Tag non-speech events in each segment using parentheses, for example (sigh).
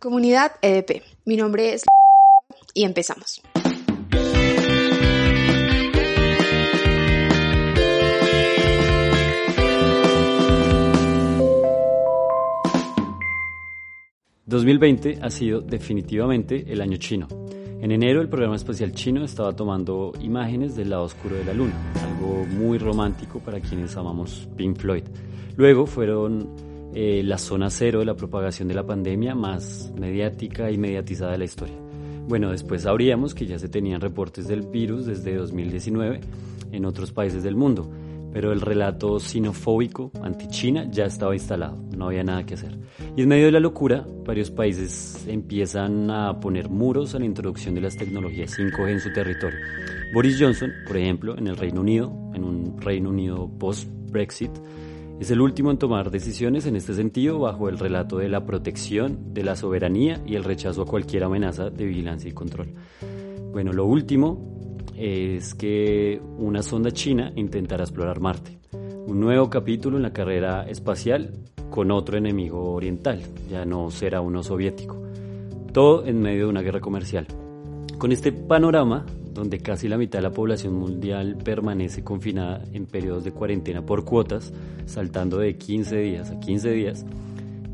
Comunidad EDP. Mi nombre es y empezamos. ...2020 ha sido definitivamente el año chino. En enero el programa espacial chino estaba tomando imágenes del lado oscuro de la luna, algo muy romántico para quienes amamos Pink Floyd. Luego fueron eh, la zona cero de la propagación de la pandemia más mediática y mediatizada de la historia. Bueno, después sabríamos que ya se tenían reportes del virus desde 2019 en otros países del mundo, pero el relato sinofóbico anti-China ya estaba instalado, no había nada que hacer. Y en medio de la locura, varios países empiezan a poner muros a la introducción de las tecnologías 5G en su territorio. Boris Johnson, por ejemplo, en el Reino Unido, en un Reino Unido post-Brexit, es el último en tomar decisiones en este sentido bajo el relato de la protección de la soberanía y el rechazo a cualquier amenaza de vigilancia y control. Bueno, lo último es que una sonda china intentará explorar Marte. Un nuevo capítulo en la carrera espacial con otro enemigo oriental, ya no será uno soviético. Todo en medio de una guerra comercial. Con este panorama, donde casi la mitad de la población mundial permanece confinada en periodos de cuarentena por cuotas, saltando de 15 días a 15 días,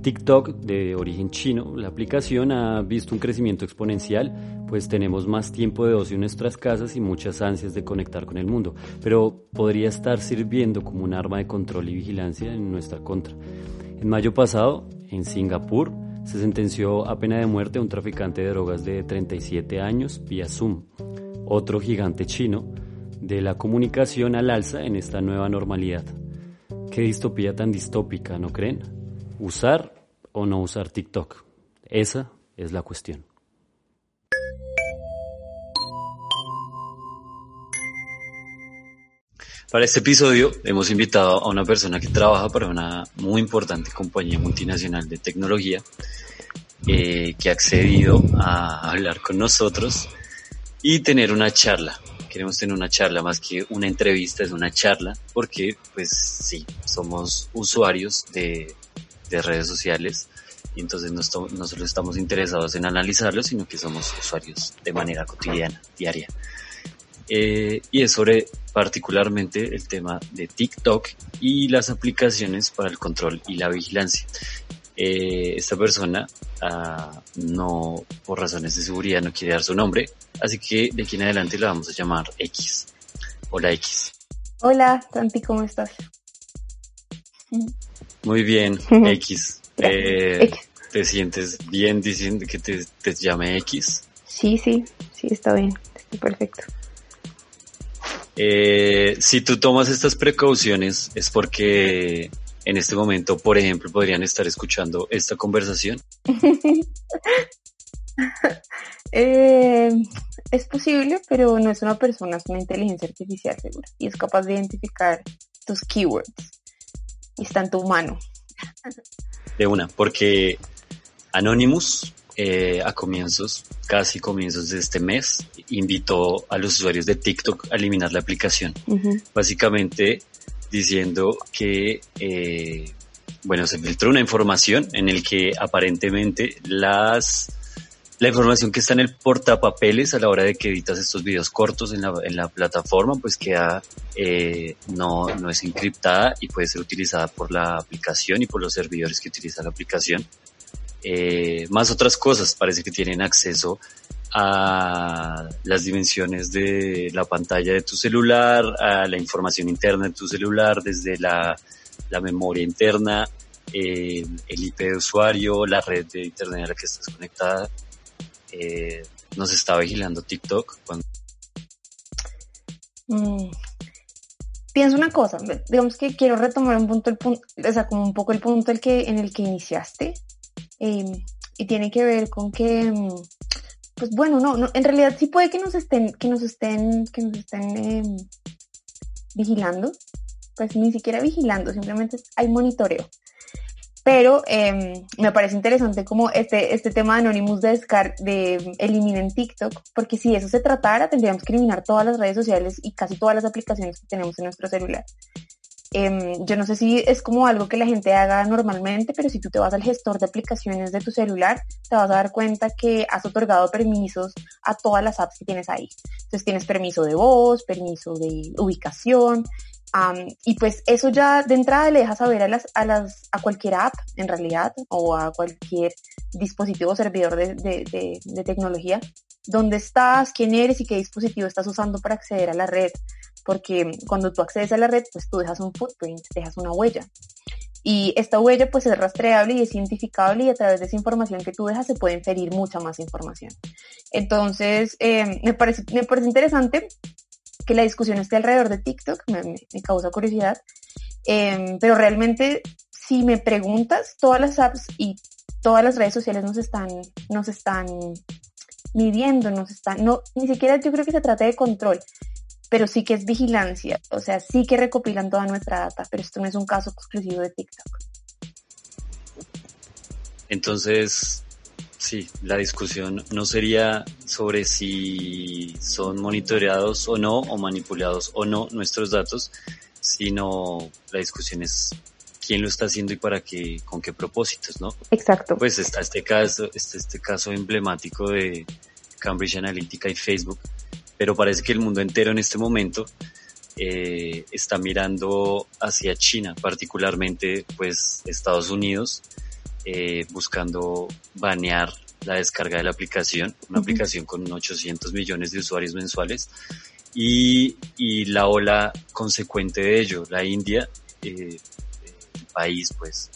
TikTok, de origen chino, la aplicación ha visto un crecimiento exponencial, pues tenemos más tiempo de ocio en nuestras casas y muchas ansias de conectar con el mundo, pero podría estar sirviendo como un arma de control y vigilancia en nuestra contra. En mayo pasado, en Singapur, se sentenció a pena de muerte a un traficante de drogas de 37 años vía Zoom otro gigante chino, de la comunicación al alza en esta nueva normalidad. Qué distopía tan distópica, ¿no creen? ¿Usar o no usar TikTok? Esa es la cuestión. Para este episodio hemos invitado a una persona que trabaja para una muy importante compañía multinacional de tecnología eh, que ha accedido a hablar con nosotros y tener una charla. Queremos tener una charla más que una entrevista, es una charla, porque pues sí, somos usuarios de, de redes sociales y entonces no, solo estamos interesados en analizarlo, sino que somos usuarios de manera cotidiana, diaria. Eh, y es sobre particularmente el tema de TikTok y las aplicaciones para el control y la vigilancia. Eh, esta persona ah, no, por razones de seguridad, no quiere dar su nombre, así que de aquí en adelante la vamos a llamar X. Hola X. Hola, Santi, ¿cómo estás? Muy bien, (laughs) X. Eh, ¿Te sientes bien diciendo que te, te llame X? Sí, sí, sí, está bien, estoy perfecto. Eh, si tú tomas estas precauciones es porque en este momento, por ejemplo, podrían estar escuchando esta conversación? (laughs) Eh, es posible, pero no es una persona, es una inteligencia artificial segura y es capaz de identificar tus keywords y está en tu mano. De una, porque Anonymous eh, a comienzos, casi comienzos de este mes, invitó a los usuarios de TikTok a eliminar la aplicación. Básicamente diciendo que, eh, bueno, se filtró una información en el que aparentemente las la información que está en el portapapeles a la hora de que editas estos videos cortos en la, en la plataforma, pues queda, eh, no, no es encriptada y puede ser utilizada por la aplicación y por los servidores que utiliza la aplicación. Eh, más otras cosas, parece que tienen acceso a las dimensiones de la pantalla de tu celular, a la información interna de tu celular, desde la, la memoria interna, eh, el IP de usuario, la red de internet a la que estás conectada. Eh, nos está vigilando TikTok. Cuando... Mm. Pienso una cosa, digamos que quiero retomar un punto, el punto, o sea, como un poco el punto el que, en el que iniciaste, eh, y tiene que ver con que mm, pues bueno, no, no, en realidad sí puede que nos estén, que nos estén, que nos estén em, vigilando, pues ni siquiera vigilando, simplemente hay monitoreo. Pero eh, me parece interesante como este, este tema de Anonymous de, descar de eliminen TikTok, porque si eso se tratara, tendríamos que eliminar todas las redes sociales y casi todas las aplicaciones que tenemos en nuestro celular. Em, yo no sé si es como algo que la gente haga normalmente, pero si tú te vas al gestor de aplicaciones de tu celular, te vas a dar cuenta que has otorgado permisos a todas las apps que tienes ahí. Entonces tienes permiso de voz, permiso de ubicación, y pues eso ya de entrada le deja saber a las, a las, a cualquier app en realidad o a cualquier dispositivo servidor de, de, de tecnología dónde estás, quién eres y qué dispositivo estás usando para acceder a la red porque cuando tú accedes a la red, pues tú dejas un footprint, dejas una huella. Y esta huella pues es rastreable y es identificable y a través de esa información que tú dejas se puede inferir mucha más información. Entonces, eh, me, parece, me parece interesante que la discusión esté alrededor de TikTok, me, causa curiosidad, em, pero realmente si me preguntas, todas las apps y todas las redes sociales nos están, nos están midiendo, nos están, no, ni siquiera yo creo que se trata de control, pero sí que es vigilancia, o sea, sí que recopilan toda nuestra data, pero esto no es un caso exclusivo de TikTok. Entonces, sí, la discusión no sería sobre si son monitoreados o no, o manipulados o no nuestros datos, sino la discusión es quién lo está haciendo y para qué, con qué propósitos, ¿no? Exacto. Pues está este caso, este, este caso emblemático de Cambridge Analytica y Facebook, pero parece que el mundo entero en este momento eh, está mirando hacia China, particularmente pues Estados Unidos, eh, buscando banear la descarga de la aplicación, una aplicación con 800 millones de usuarios mensuales, y, y la ola consecuente de ello, la India, eh, país pues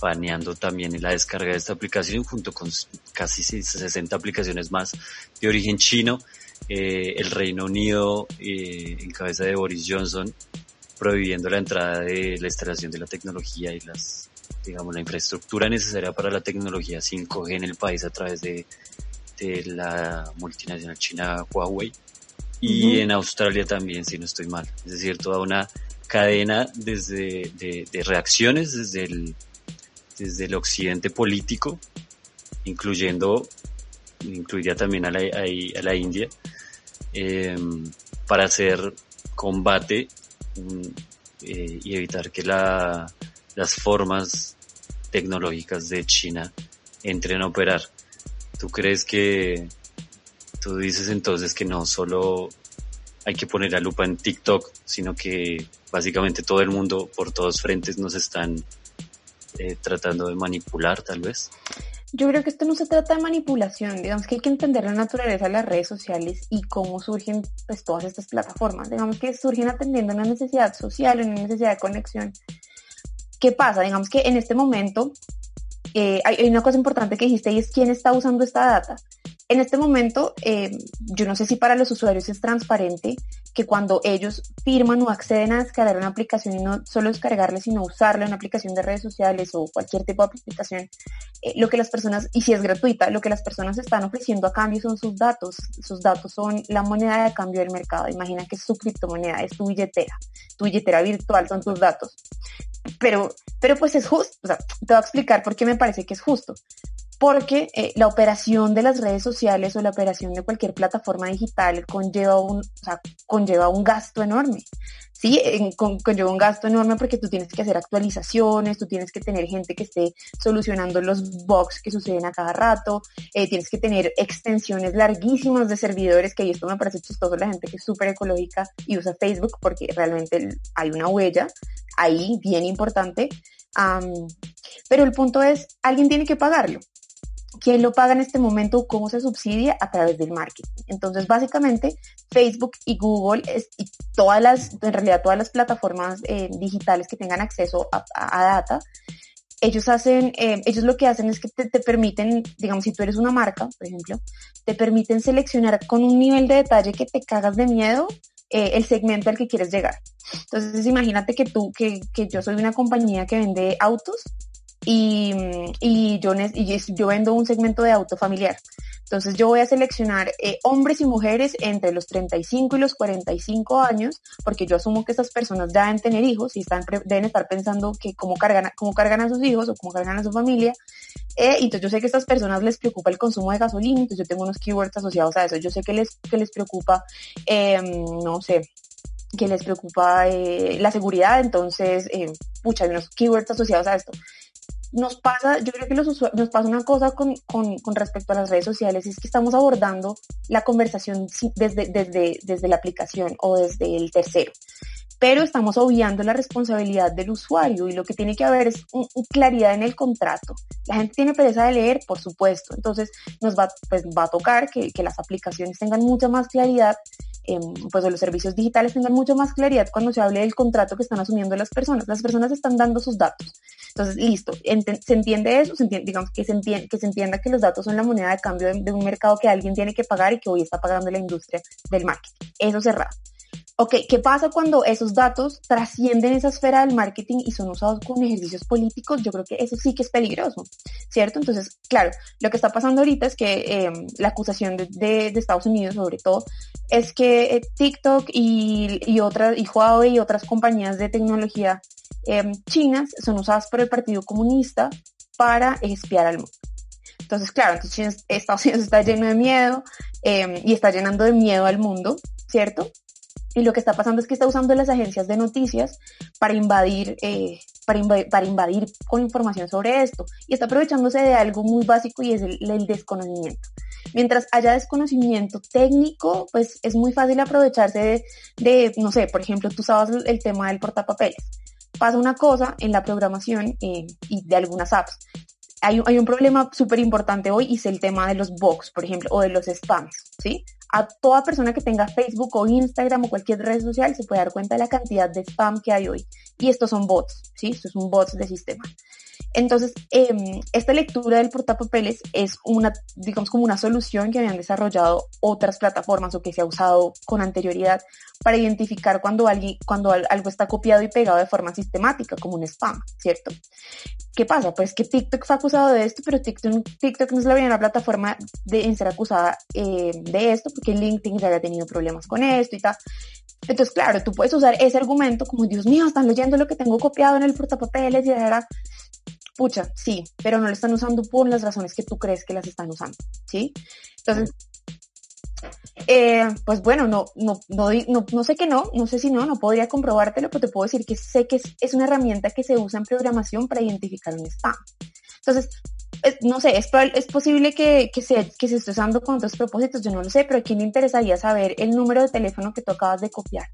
baneando también la descarga de esta aplicación junto con casi 60 aplicaciones más de origen chino eh, el Reino Unido eh, en cabeza de Boris Johnson prohibiendo la entrada de la instalación de la tecnología y las digamos la infraestructura necesaria para la tecnología 5G en el país a través de, de la multinacional china Huawei. Y en Australia también si no estoy mal. Es decir toda una cadena desde de, de reacciones desde el desde el occidente político incluyendo incluiría también a la, India, eh, para hacer combate mm, eh, y evitar que la, las formas tecnológicas de China entren a operar. ¿Tú crees que, tú dices entonces que no solo hay que poner la lupa en TikTok, sino que básicamente todo el mundo por todos frentes nos están eh, tratando de manipular tal vez? Yo creo que esto no se trata de manipulación, digamos que hay que entender la naturaleza de las redes sociales y cómo surgen pues, todas estas plataformas. Digamos que surgen atendiendo una necesidad social, una necesidad de conexión. ¿Qué pasa? Digamos que en este momento eh, hay, una cosa importante que dijiste y es quién está usando esta data. En este momento, eh, yo no sé si para los usuarios es transparente que cuando ellos firman o acceden a descargar una aplicación y no solo descargarla, sino usarla una aplicación de redes sociales o cualquier tipo de aplicación, eh, lo que las personas, y si es gratuita, lo que las personas están ofreciendo a cambio son sus datos. Sus datos son la moneda de cambio del mercado. Imagina que es su criptomoneda, es tu billetera. Tu billetera virtual son tus datos. Pero, pero pues es justo. O sea, te voy a explicar por qué me parece que es justo porque eh, la operación de las redes sociales o la operación de cualquier plataforma digital conlleva un, o sea, conlleva un gasto enorme. Sí, conlleva un gasto enorme porque tú tienes que hacer actualizaciones, tú tienes que tener gente que esté solucionando los bugs que suceden a cada rato, eh, tienes que tener extensiones larguísimas de servidores, que esto me parece chistoso, la gente que es súper ecológica y usa Facebook porque realmente hay una huella ahí bien importante. pero el punto es, alguien tiene que pagarlo. ¿Quién lo paga en este momento? ¿Cómo se subsidia? A través del marketing. Entonces, básicamente, Facebook y Google y todas las, en realidad todas las plataformas eh, digitales que tengan acceso a, data, ellos hacen, eh, ellos lo que hacen es que te, permiten, digamos, si tú eres una marca, por ejemplo, te permiten seleccionar con un nivel de detalle que te cagas de miedo eh, el segmento al que quieres llegar. Entonces, imagínate que tú, que, que yo soy una compañía que vende autos y, yo, vendo un segmento de auto familiar. Entonces yo voy a seleccionar eh, hombres y mujeres entre los 35 y los 45 años, porque yo asumo que estas personas deben tener hijos y están, deben estar pensando que cómo cargan, cómo cargan a sus hijos o cómo cargan a su familia. Eh, entonces yo sé que a estas personas les preocupa el consumo de gasolina, entonces yo tengo unos keywords asociados a eso. Yo sé que les, que les preocupa, eh, no sé, que les preocupa eh, la seguridad, entonces, eh, pucha, hay unos keywords asociados a esto. Nos pasa, yo creo que los nos pasa una cosa con, con, con, respecto a las redes sociales, es que estamos abordando la conversación desde, desde, desde la aplicación o desde el tercero pero estamos obviando la responsabilidad del usuario y lo que tiene que haber es claridad en el contrato. La gente tiene pereza de leer, por supuesto, entonces nos va, pues, va a tocar que, que las aplicaciones tengan mucha más claridad eh, pues los servicios digitales tengan mucho más claridad cuando se hable del contrato que están asumiendo las personas. Las personas están dando sus datos. Entonces, listo, se entiende eso, se entiende, digamos que se, entiende, que se entienda que los datos son la moneda de cambio de, de, un mercado que alguien tiene que pagar y que hoy está pagando la industria del marketing. Eso cerrado. Ok, ¿qué pasa cuando esos datos trascienden esa esfera del marketing y son usados con ejercicios políticos? Yo creo que eso sí que es peligroso, ¿cierto? Entonces, claro, lo que está pasando ahorita es que eh, la acusación de, Estados Unidos, sobre todo, es que eh, TikTok y, otras, y Huawei y otras compañías de tecnología eh, chinas son usadas por el Partido Comunista para espiar al mundo. Entonces, claro, entonces Estados Unidos está lleno de miedo eh, y está llenando de miedo al mundo, ¿cierto? Y lo que está pasando es que está usando las agencias de noticias para invadir, eh, para, invadir, con información sobre esto. Y está aprovechándose de algo muy básico y es el, desconocimiento. Mientras haya desconocimiento técnico, pues es muy fácil aprovecharse de, no sé, por ejemplo, tú sabes el tema del portapapeles. Pasa una cosa en la programación eh, y de algunas apps. Hay, un problema súper importante hoy y es el tema de los box, por ejemplo, o de los spams, ¿sí? A toda persona que tenga Facebook o Instagram o cualquier red social se puede dar cuenta de la cantidad de spam que hay hoy. Y estos son bots, ¿sí? Estos son bots de sistema. Entonces, eh, esta lectura del portapapeles es una, digamos, como una solución que habían desarrollado otras plataformas o que se ha usado con anterioridad para identificar cuando, alguien, cuando algo está copiado y pegado de forma sistemática, como un spam, ¿cierto? ¿Qué pasa? Pues que TikTok fue acusado de esto, pero TikTok, TikTok no es la primera plataforma de, ser acusada eh, de esto, porque LinkedIn ya había tenido problemas con esto y tal. Entonces, claro, tú puedes usar ese argumento como, Dios mío, están leyendo lo que tengo copiado en el portapapeles y era, pucha, sí, pero no lo están usando por las razones que tú crees que las están usando, ¿sí? Entonces, eh, pues bueno, no, no, no, sé que no, no sé si no, no podría comprobártelo, pero te puedo decir que sé que es, una herramienta que se usa en programación para identificar un spam. Entonces, es, no sé, es, es posible que, que, se, que se esté usando con otros propósitos, yo no lo sé, pero a quién le interesaría saber el número de teléfono que tú acabas de copiar,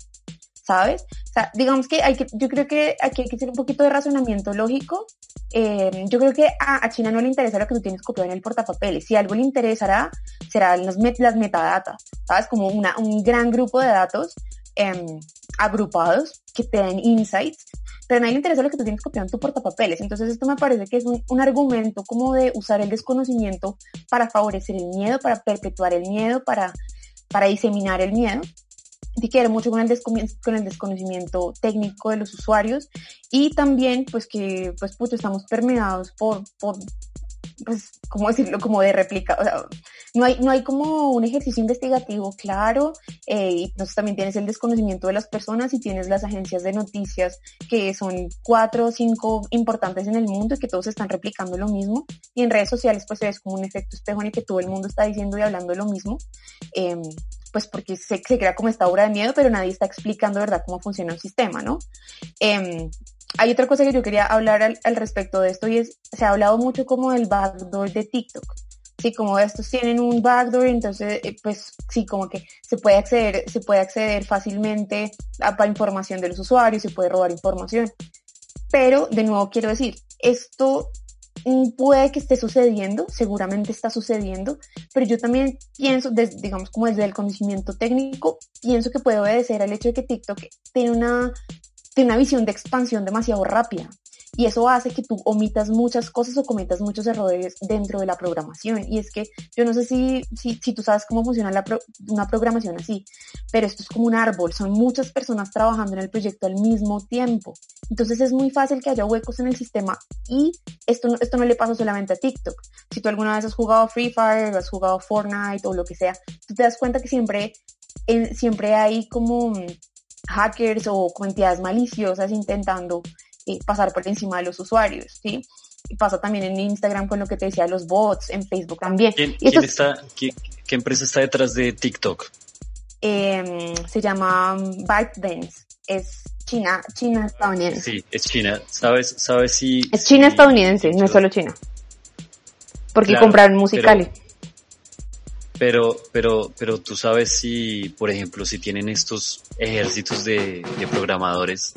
¿sabes? O sea, digamos que hay que, yo creo que aquí hay que hacer un poquito de razonamiento lógico. Eh, yo creo que a, China no le interesa lo que tú tienes copiado en el portapapeles. Si algo le interesará, serán met, las metadatas, ¿sabes? Como una, un gran grupo de datos eh, agrupados que te den insights, pero a nadie le interesa lo que tú tienes copiado en tu portapapeles. Entonces esto me parece que es un, un, argumento como de usar el desconocimiento para favorecer el miedo, para perpetuar el miedo, para, para diseminar el miedo. Tiene que ver mucho con el, con el desconocimiento técnico de los usuarios y también pues que pues puto estamos permeados por, por pues, ¿cómo decirlo? Como de réplica. No hay, no hay como un ejercicio investigativo claro, eh, y entonces también tienes el desconocimiento de las personas y tienes las agencias de noticias que son cuatro o cinco importantes en el mundo y que todos están replicando lo mismo. Y en redes sociales pues es como un efecto espejo en el que todo el mundo está diciendo y hablando lo mismo. Eh, pues porque se, se, crea como esta obra de miedo, pero nadie está explicando, ¿verdad?, cómo funciona el sistema, ¿no? Eh, hay otra cosa que yo quería hablar al, al, respecto de esto y es, se ha hablado mucho como del backdoor de TikTok. Sí, como estos tienen un backdoor, entonces, eh, pues sí, como que se puede acceder, se puede acceder fácilmente a, a información de los usuarios, se puede robar información. Pero, de nuevo quiero decir, esto puede que esté sucediendo, seguramente está sucediendo, pero yo también pienso, digamos como desde el conocimiento técnico, pienso que puede obedecer al hecho de que TikTok tiene una, tiene una visión de expansión demasiado rápida. Y eso hace que tú omitas muchas cosas o cometas muchos errores dentro de la programación. Y es que yo no sé si, si, si tú sabes cómo funciona una programación así, pero esto es como un árbol, son muchas personas trabajando en el proyecto al mismo tiempo. Entonces es muy fácil que haya huecos en el sistema y esto no, esto no le pasa solamente a TikTok. Si tú alguna vez has jugado Free Fire has jugado Fortnite o lo que sea, tú te das cuenta que siempre, siempre hay como hackers o entidades maliciosas intentando eh, pasar por encima de los usuarios, ¿sí? Y pasa también en Instagram con lo que te decía, los bots, en Facebook también. ¿Quién, ¿quién está, qué, qué, empresa está detrás de TikTok? em, se llama ByteDance. Es China, China estadounidense. Sí, es China. ¿Sabes, sabes si... Es China estadounidense, no es solo China. Porque compraron Musicali. Pero, pero, pero tú sabes si, por ejemplo, si tienen estos ejércitos de, programadores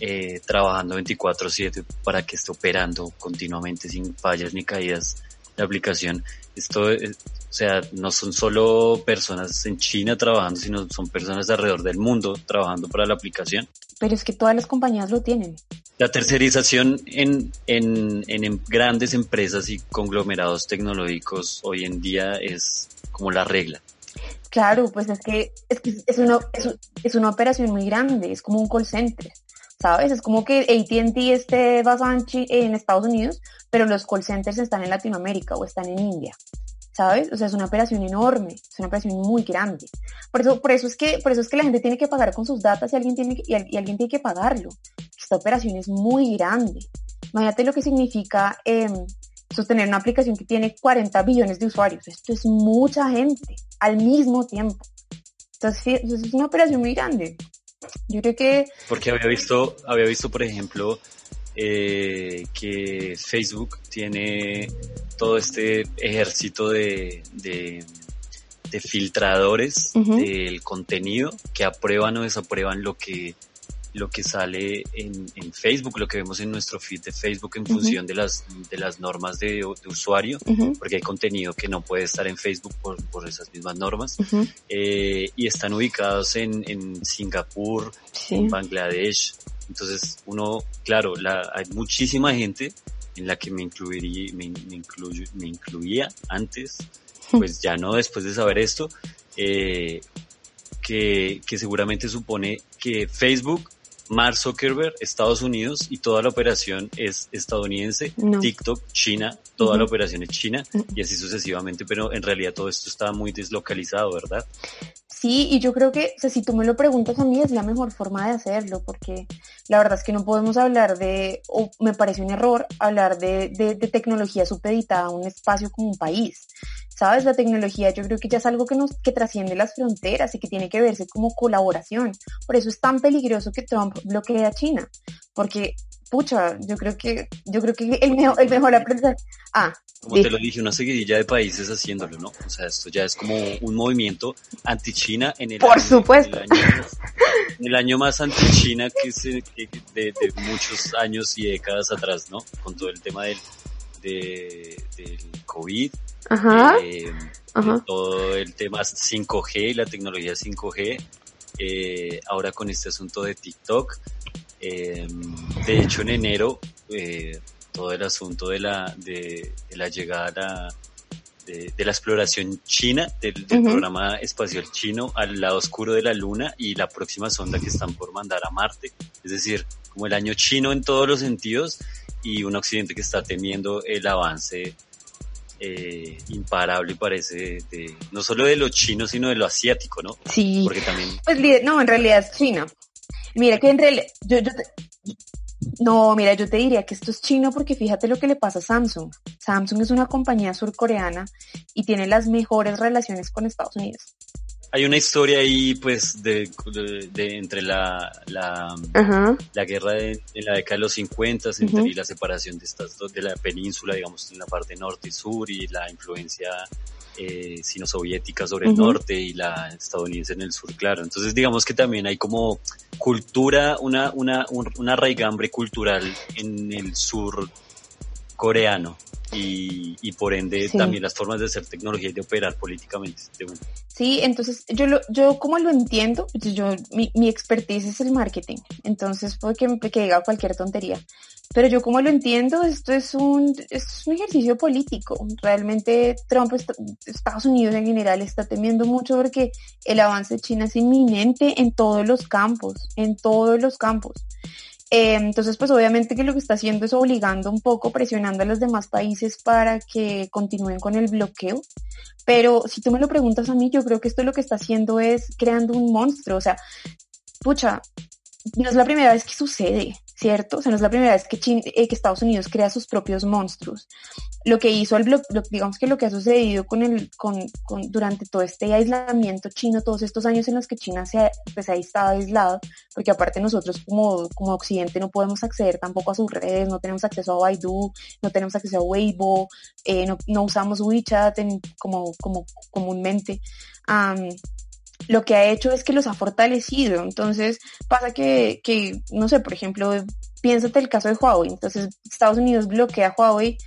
eh, trabajando 24/7 para que esté operando continuamente sin fallas ni caídas la aplicación. Esto, o sea, no son solo personas en China trabajando, sino son personas alrededor del mundo trabajando para la aplicación. Pero es que todas las compañías lo tienen. La tercerización en, en, en grandes empresas y conglomerados tecnológicos hoy en día es como la regla. Claro, pues es que es, que es, una, es, una operación muy grande, es como un call center, ¿sabes? Es como que ATT esté basado en, Estados Unidos, pero los call centers están en Latinoamérica o están en India. ¿sabes? O sea, es una operación enorme, es una operación muy grande. Por eso, por eso es que, por eso es que la gente tiene que pagar con sus datos y alguien tiene que, y, alguien tiene que pagarlo. Esta operación es muy grande. Imagínate lo que significa eh, sostener una aplicación que tiene 40 billones de usuarios. Esto es mucha gente al mismo tiempo. Entonces, es una operación muy grande. Yo creo que... Porque había visto, había visto, por ejemplo, eh, que Facebook tiene todo este ejército de, de, filtradores del contenido que aprueban o desaprueban lo que lo que sale en, en, Facebook, lo que vemos en nuestro feed de Facebook en función de las, de las normas de, de usuario, porque hay contenido que no puede estar en Facebook por, por esas mismas normas, eh, y están ubicados en, en Singapur, en Bangladesh. Entonces, uno, claro, la, hay muchísima gente en la que me incluiría, me, me, me incluía antes, pues ya no después de saber esto, eh, que, que seguramente supone que Facebook Mark Zuckerberg, Estados Unidos, y toda la operación es estadounidense, TikTok, China, toda la operación es China, y así sucesivamente, pero en realidad todo esto está muy deslocalizado, ¿verdad? Sí, y yo creo que, o sea, si tú me lo preguntas a mí, es la mejor forma de hacerlo, porque la verdad es que no podemos hablar de, o me parece un error, hablar de, de, de tecnología supeditada a un espacio como un país. ¿Sabes? La tecnología yo creo que ya es algo que nos, que trasciende las fronteras y que tiene que verse como colaboración. Por eso es tan peligroso que Trump bloquee a China. Porque, pucha, yo creo que, yo creo que el mejor, el mejor aprendizaje. Ah. Como te lo dije, una seguidilla de países haciéndolo, ¿no? O sea, esto ya es como un movimiento anti-China en el Por supuesto. En el, año, el año más anti-China que, se, de, de, muchos años y décadas atrás, ¿no? Con todo el tema del, de, del COVID, Ajá. Eh, todo el tema 5G, la tecnología 5G, eh, ahora con este asunto de TikTok. Eh, de hecho, en enero, eh, todo el asunto de la, de, la llegada de, la exploración china, del, programa espacial chino al lado oscuro de la Luna y la próxima sonda que están por mandar a Marte. Es decir, como el año chino en todos los sentidos y un occidente que está temiendo el avance eh, imparable parece de, no solo de lo chino sino de lo asiático, ¿no? Sí. Porque también. Pues no, en realidad es China. Mira que en realidad, yo, yo no, mira, yo te diría que esto es chino porque fíjate lo que le pasa a Samsung. Samsung es una compañía surcoreana y tiene las mejores relaciones con Estados Unidos hay una historia ahí, pues, de, de, entre la, la, la guerra de, la década de los 50 y la separación de estas dos, de la península, digamos, en la parte norte y sur y la influencia eh, sino-soviética sobre el norte y la estadounidense en el sur, claro. Entonces, digamos que también hay como cultura, una, una, una raigambre cultural en el sur coreano y, y por ende también las formas de hacer tecnología y de operar políticamente. Sí, entonces yo lo, yo como lo entiendo, yo, mi, mi expertise es el marketing, entonces puede que, que diga cualquier tontería. Pero yo como lo entiendo, esto es un, es un ejercicio político. Realmente Trump, Estados Unidos en general, está temiendo mucho porque el avance de China es inminente en todos los campos, en todos los campos. Eh, entonces, pues obviamente que lo que está haciendo es obligando un poco, presionando a los demás países para que continúen con el bloqueo. Pero si tú me lo preguntas a mí, yo creo que esto lo que está haciendo es creando un monstruo. O sea, pucha, no es la primera vez que sucede. ¿Cierto? O sea, no es la primera vez que, eh, que Estados Unidos crea sus propios monstruos. Lo que hizo el blog, digamos que lo que ha sucedido con el, con, con, durante todo este aislamiento chino, todos estos años en los que China se ha, pues, ha estado aislado, porque aparte nosotros como, como Occidente no podemos acceder tampoco a sus redes, no tenemos acceso a Baidu, no tenemos acceso a Weibo, eh, no, no, usamos WeChat como, como comúnmente. Lo que ha hecho es que los ha fortalecido. Entonces pasa que, que, no sé, por ejemplo, piénsate el caso de Huawei. Entonces Estados Unidos bloquea a Huawei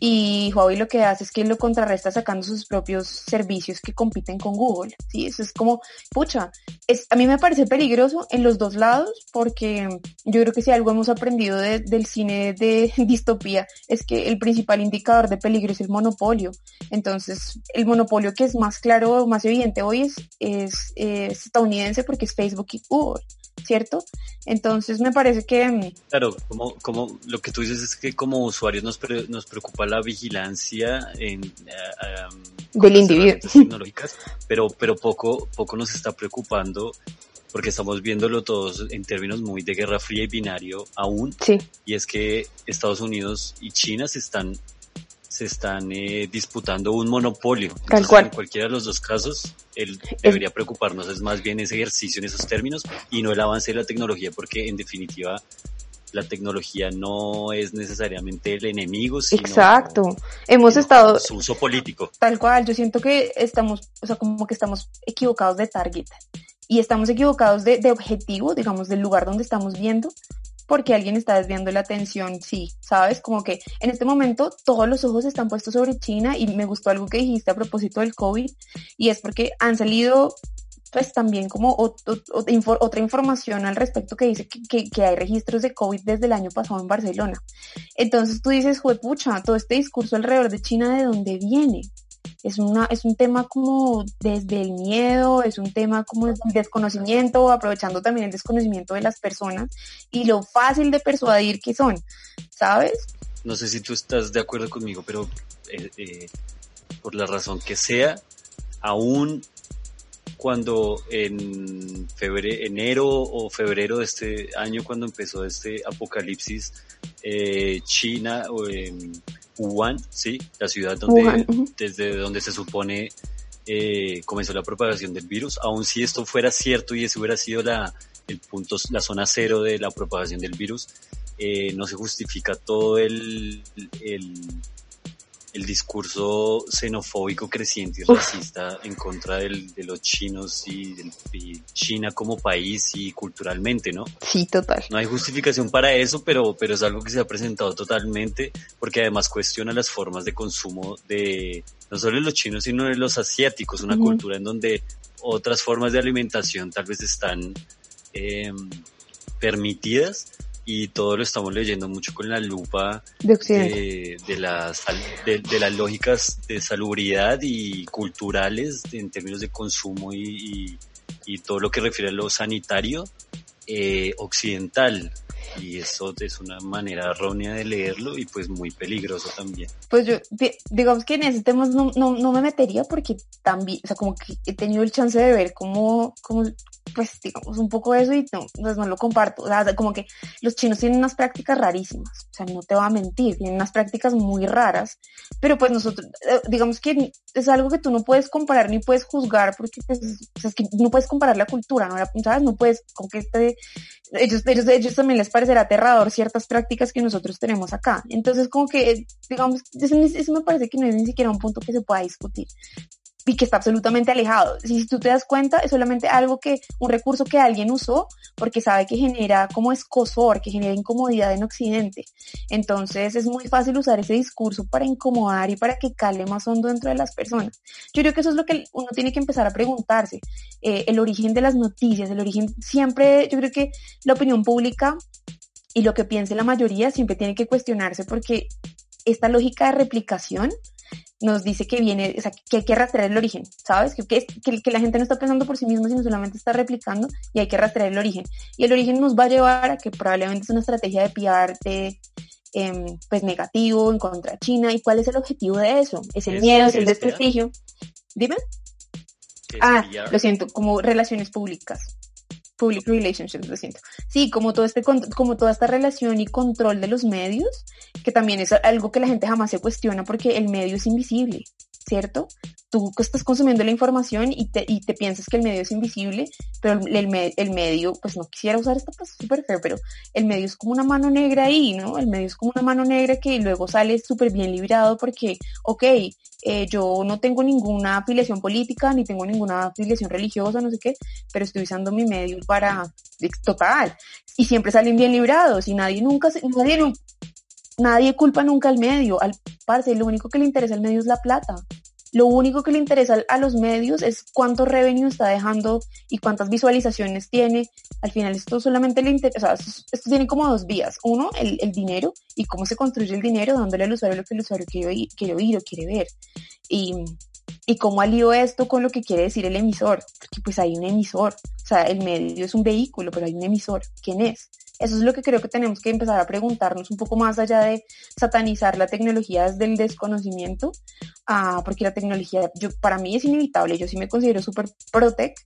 y Huawei lo que hace es que lo contrarresta sacando sus propios servicios que compiten con Google. Sí, eso es como, pucha, es, a mí me parece peligroso en los dos lados porque yo creo que si algo hemos aprendido del cine de (laughs) distopía es que el principal indicador de peligro es el monopolio. Entonces, el monopolio que es más claro, más evidente hoy es, es, es estadounidense porque es Facebook y Google. ¿Cierto? Entonces me parece que... Mm, claro, como, como lo que tú dices es que como usuarios nos, nos preocupa la vigilancia en, uh, del individuo. Tecnológicas, pero, pero poco, poco nos está preocupando porque estamos viéndolo todos en términos muy de guerra fría y binario aún. Sí. Y es que Estados Unidos y China se están se están eh, disputando un monopolio. Tal cual. En cualquiera de los dos casos, él debería preocuparnos es más bien ese ejercicio en esos términos y no el avance de la tecnología, porque en definitiva la tecnología no es necesariamente el enemigo, sino Exacto. Hemos estado su uso político. Tal cual, yo siento que estamos, o sea, como que estamos equivocados de target y estamos equivocados de, de objetivo, digamos, del lugar donde estamos viendo, porque alguien está desviando la atención, sí, ¿sabes? Como que en este momento todos los ojos están puestos sobre China y me gustó algo que dijiste a propósito del COVID y es porque han salido pues también como otra información al respecto que dice que, que, hay registros de COVID desde el año pasado en Barcelona. Entonces tú dices, pucha, todo este discurso alrededor de China, ¿de dónde viene? Es, una, es un tema como desde el miedo, es un tema como el desconocimiento, aprovechando también el desconocimiento de las personas y lo fácil de persuadir que son, ¿sabes? No sé si tú estás de acuerdo conmigo, pero eh, eh, por la razón que sea, aún cuando en febrero, enero o febrero de este año, cuando empezó este apocalipsis, eh, China o Wuhan, sí, la ciudad donde, desde donde se supone eh, comenzó la propagación del virus, aun si esto fuera cierto y eso hubiera sido la, el punto, la zona cero de la propagación del virus, eh, no se justifica todo el, el el discurso xenofóbico creciente y racista en contra del, de los chinos y, del, China como país y culturalmente, ¿no? Sí, total. No hay justificación para eso, pero, pero es algo que se ha presentado totalmente porque además cuestiona las formas de consumo de no solo de los chinos, sino de los asiáticos, una cultura en donde otras formas de alimentación tal vez están eh, permitidas y todo lo estamos leyendo mucho con la lupa de, de, las, de, las lógicas de salubridad y culturales en términos de consumo y, y, todo lo que refiere a lo sanitario eh, occidental y eso es una manera errónea de leerlo y pues muy peligroso también. Pues yo, digamos que en ese tema no, no, no, me metería porque también, o sea, como que he tenido el chance de ver cómo, cómo pues digamos un poco eso y no, pues no lo comparto. O sea, como que los chinos tienen unas prácticas rarísimas, o sea, no te va a mentir, tienen unas prácticas muy raras, pero pues nosotros, eh, digamos que es algo que tú no puedes comparar ni puedes juzgar porque pues, es que no puedes comparar la cultura, ¿no? ¿Sabes? No puedes, con que este, ellos, ellos, ellos también les parecerá aterrador ciertas prácticas que nosotros tenemos acá. Entonces, como que, digamos, eso, eso me parece que no es ni siquiera un punto que se pueda discutir y que está absolutamente alejado. Si tú te das cuenta, es solamente algo que, un recurso que alguien usó porque sabe que genera como escosor, que genera incomodidad en Occidente. Entonces es muy fácil usar ese discurso para incomodar y para que cale más hondo dentro de las personas. Yo creo que eso es lo que uno tiene que empezar a preguntarse. Eh, el origen de las noticias, el origen, siempre, yo creo que la opinión pública y lo que piense la mayoría siempre tiene que cuestionarse porque esta lógica de replicación nos dice que viene, o sea, que hay que rastrear el origen, ¿sabes? Que, que, que, la gente no está pensando por sí misma, sino solamente está replicando y hay que rastrear el origen. Y el origen nos va a llevar a que probablemente es una estrategia de PR de, em, pues negativo en contra de China. ¿Y cuál es el objetivo de eso? Es el miedo, es el desprestigio. Dime. Ah, lo siento, como relaciones públicas. Public relationships, lo siento. Sí, como todo este, como toda esta relación y control de los medios, que también es algo que la gente jamás se cuestiona porque el medio es invisible. ¿Cierto? Tú estás consumiendo la información y te, y te piensas que el medio es invisible, pero el, el medio, pues no quisiera usar esta cosa súper feo, pero el medio es como una mano negra ahí, ¿no? El medio es como una mano negra que luego sale súper bien librado porque, ok, eh, yo no tengo ninguna afiliación política, ni tengo ninguna afiliación religiosa, no sé qué, pero estoy usando mi medio para, total, y siempre salen bien librados y nadie nunca, nadie, nadie culpa nunca al medio, al parce, lo único que le interesa al medio es la plata. Lo único que le interesa a los medios es cuánto revenue está dejando y cuántas visualizaciones tiene. Al final esto solamente le interesa, esto, tiene como dos vías. Uno, el, el, dinero y cómo se construye el dinero dándole al usuario lo que el usuario quiere oír, quiere oír o quiere ver. Y, y cómo alío esto con lo que quiere decir el emisor, porque pues hay un emisor, o sea, el medio es un vehículo, pero hay un emisor. ¿Quién es? Eso es lo que creo que tenemos que empezar a preguntarnos un poco más allá de satanizar la tecnología desde el desconocimiento, ah, porque la tecnología yo, para mí es inevitable, yo sí me considero súper protect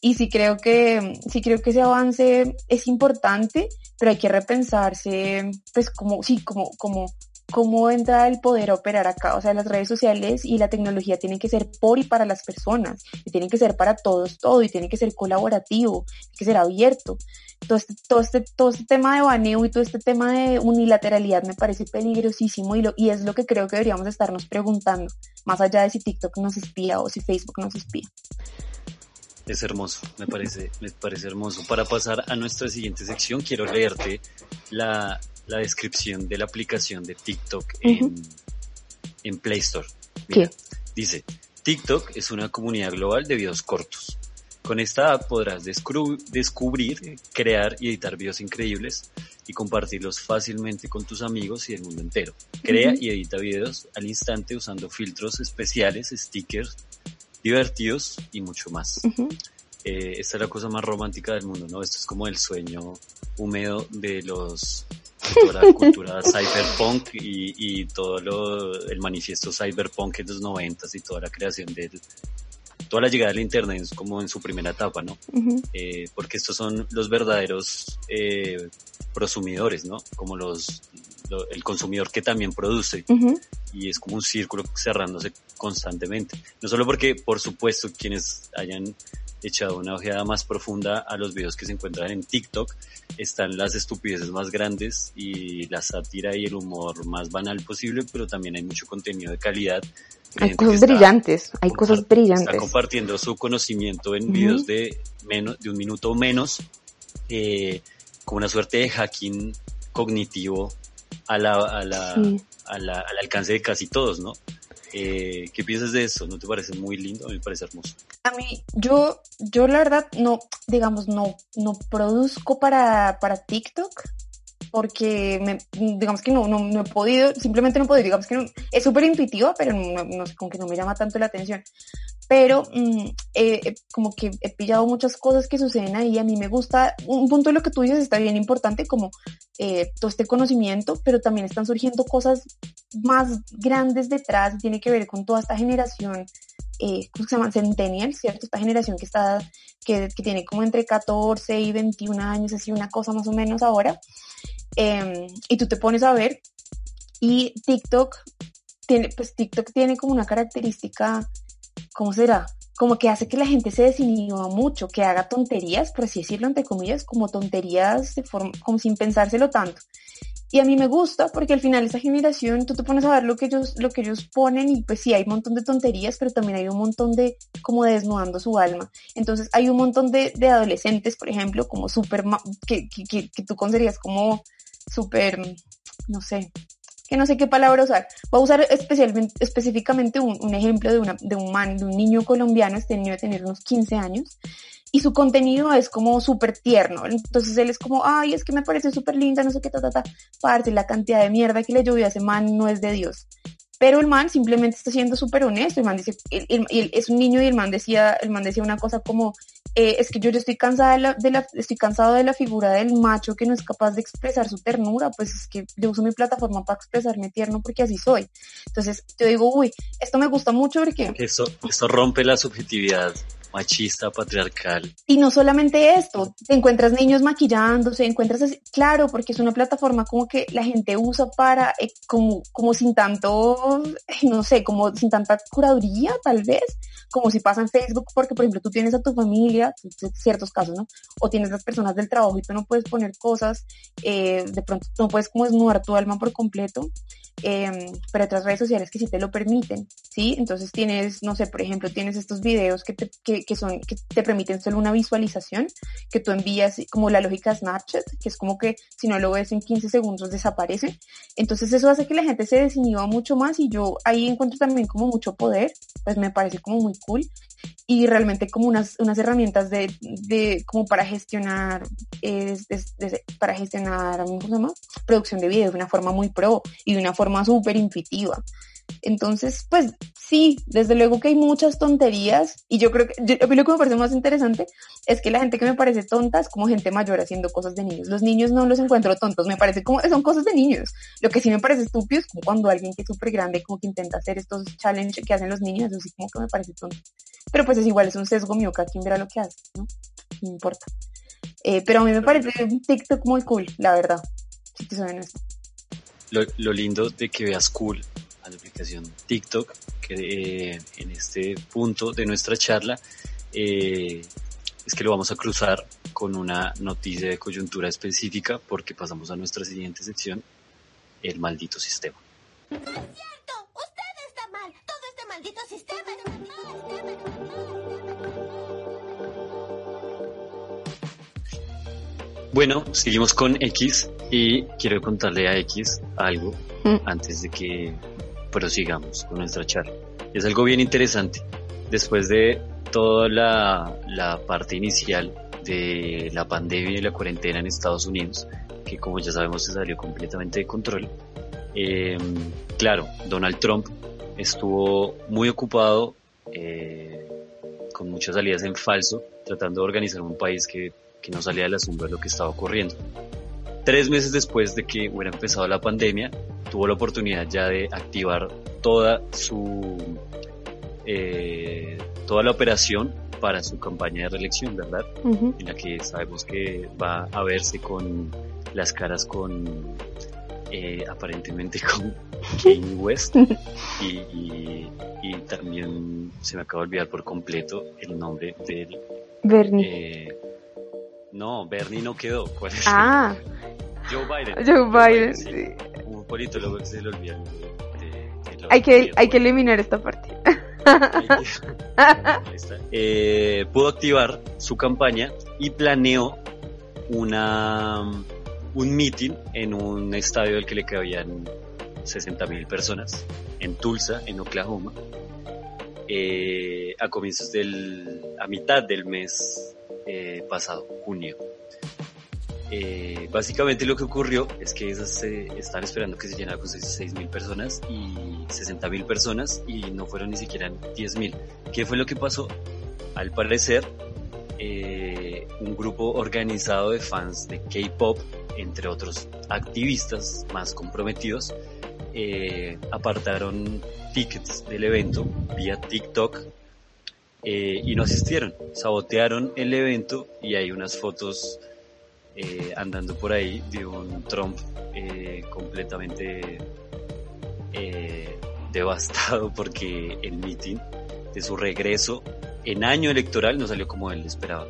y sí creo, que, sí creo que ese avance es importante, pero hay que repensarse, pues como, sí, como, como cómo entra el poder a operar acá. O sea, las redes sociales y la tecnología tienen que ser por y para las personas, y tienen que ser para todos todo, y tiene que ser colaborativo, que ser abierto. Todo este, todo este, todo este tema de baneo y todo este tema de unilateralidad me parece peligrosísimo y, lo, y es lo que creo que deberíamos estarnos preguntando, más allá de si TikTok nos espía o si Facebook nos espía. Es hermoso, me parece, me parece hermoso. Para pasar a nuestra siguiente sección, quiero leerte la, la descripción de la aplicación de TikTok en, en Play Store. dice, TikTok es una comunidad global de videos cortos. Con esta app podrás descubrir, crear y editar videos increíbles y compartirlos fácilmente con tus amigos y el mundo entero. Crea y edita videos al instante usando filtros especiales, stickers divertidos y mucho más. Eh, esta es la cosa más romántica del mundo, ¿no? Esto es como el sueño húmedo de los toda la cultura (laughs) cyberpunk y, y todo lo, el manifiesto cyberpunk en los noventas y toda la creación de toda la llegada del internet es como en su primera etapa, ¿no? Eh, porque estos son los verdaderos eh, prosumidores, ¿no? Como los, el consumidor que también produce. Y es como un círculo cerrándose constantemente. No solo porque, por supuesto, quienes hayan echado una ojeada más profunda a los videos que se encuentran en TikTok, están las estupideces más grandes y la sátira y el humor más banal posible, pero también hay mucho contenido de calidad. Hay cosas brillantes, hay cosas brillantes. Está compartiendo su conocimiento en videos de menos, de un minuto o menos, eh, con una suerte de hacking cognitivo a la, a la, a la, al alcance de casi todos, ¿no? Eh, ¿Qué piensas de eso? ¿No te parece muy lindo? A mí me parece hermoso. A mí, yo, yo la verdad no, digamos, no, no produzco para, para TikTok porque me, digamos que no, no, he podido, simplemente no he digamos que es súper intuitiva, pero no, no, con que no me llama tanto la atención pero mm, eh, como que he pillado muchas cosas que suceden ahí. A mí me gusta, un punto de lo que tú dices está bien importante, como eh, todo este conocimiento, pero también están surgiendo cosas más grandes detrás, tiene que ver con toda esta generación, eh, ¿cómo se llama? Centennial, ¿cierto? Esta generación que está, que, que tiene como entre 14 y 21 años, así una cosa más o menos ahora. Em, y tú te pones a ver y TikTok tiene, pues TikTok tiene como una característica ¿cómo será? Como que hace que la gente se desinhiba mucho, que haga tonterías, por así decirlo, entre comillas, como tonterías de forma, como sin pensárselo tanto. Y a mí me gusta porque al final esa generación, tú te pones a ver lo que ellos, lo que ellos ponen y pues sí, hay un montón de tonterías, pero también hay un montón de como desnudando su alma. Entonces hay un montón de, de adolescentes, por ejemplo, como súper, que, que, que, tú consideras como súper, no sé, que no sé qué palabra usar. Voy a usar especialmente, específicamente un, un ejemplo de, una, de un man, de un niño colombiano, este niño de tener unos 15 años, y su contenido es como súper tierno. Entonces él es como, ay, es que me parece súper linda, no sé qué, ta, ta, ta. Parce, la cantidad de mierda que le llovió a ese man no es de Dios. Pero el man simplemente está siendo súper honesto. El man dice, es un niño y el man decía, el man decía una cosa como, eh, es que yo, estoy cansada de la, de la, estoy cansado de la figura del macho que no es capaz de expresar su ternura, pues es que yo uso mi plataforma para expresarme tierno porque así soy. Entonces yo digo, uy, esto me gusta mucho porque... Eso, eso rompe la subjetividad machista, patriarcal. Y no solamente esto, te encuentras niños maquillándose, encuentras así, claro, porque es una plataforma como que la gente usa para, eh, como, como sin tanto, no sé, como sin tanta curaduría, tal vez, como si pasa en Facebook, porque por ejemplo tú tienes a tu familia, ciertos casos, ¿no? O tienes las personas del trabajo y tú no puedes poner cosas, eh, de pronto no puedes como desnudar tu alma por completo, eh, pero otras redes sociales que sí te lo permiten, ¿sí? Entonces tienes, no sé, por ejemplo, tienes estos videos que te, que, que son, que te permiten solo una visualización, que tú envías como la lógica Snapchat, que es como que si no lo ves en 15 segundos desaparece. Entonces eso hace que la gente se desinhiba mucho más y yo ahí encuentro también como mucho poder, pues me parece como muy cool y realmente como unas, unas herramientas de, de como para gestionar, eh, para gestionar, ¿cómo se llama? Producción de video de una forma muy pro y de una forma súper intuitiva. Entonces, pues sí, desde luego que hay muchas tonterías y yo creo que mí lo que me parece más interesante es que la gente que me parece tonta es como gente mayor haciendo cosas de niños. Los niños no los encuentro tontos, me parece como son cosas de niños. Lo que sí me parece estúpido es como cuando alguien que es súper grande como que intenta hacer estos challenges que hacen los niños, eso sí como que me parece tonto. Pero pues es igual, es un sesgo mío, cada quien verá lo que hace, ¿no? No importa. Eh, pero a mí me parece un TikTok muy cool, la verdad, si te saben esto. Lo, lo lindo de que veas cool a la aplicación TikTok, que eh, en este punto de nuestra charla eh, es que lo vamos a cruzar con una noticia de coyuntura específica porque pasamos a nuestra siguiente sección, el maldito sistema. Es cierto, usted está mal, todo este maldito sistema. Bueno, seguimos con X y quiero contarle a X algo mm. antes de que prosigamos con nuestra charla. Es algo bien interesante. Después de toda la, la parte inicial de la pandemia y la cuarentena en Estados Unidos, que como ya sabemos se salió completamente de control, eh, claro, Donald Trump estuvo muy ocupado eh, con muchas salidas en falso, tratando de organizar un país que, que no salía de la sombra de lo que estaba ocurriendo. Tres meses después de que hubiera empezado la pandemia, tuvo la oportunidad ya de activar toda su eh, toda la operación para su campaña de reelección, ¿verdad? En la que sabemos que va a verse con las caras con eh, aparentemente (laughs) con Kanye West (laughs) y, y, también se me acaba de olvidar por completo el nombre del Bernie. Eh, no, Bernie no quedó. ¿Cuál es? Ah. (laughs) Joe Biden. Joe Biden, sí. Un se le olvida. hay que, hay que eliminar esta parte. eh, pudo activar su campaña y planeó una un meeting en un estadio del que le cabían 60 mil personas en Tulsa, en Oklahoma, eh, a comienzos del, a mitad del mes eh, pasado, junio. Eh, básicamente lo que ocurrió es que esas se están esperando que se llenara con 6 mil personas y 60 mil personas y no fueron ni siquiera 10 mil. ¿Qué fue lo que pasó? Al parecer, eh, un grupo organizado de fans de K-pop, entre otros activistas más comprometidos, eh, apartaron tickets del evento vía TikTok eh, y no asistieron, sabotearon el evento y hay unas fotos eh, andando por ahí de un Trump eh, completamente eh, devastado porque el meeting de su regreso en año electoral no salió como él esperaba.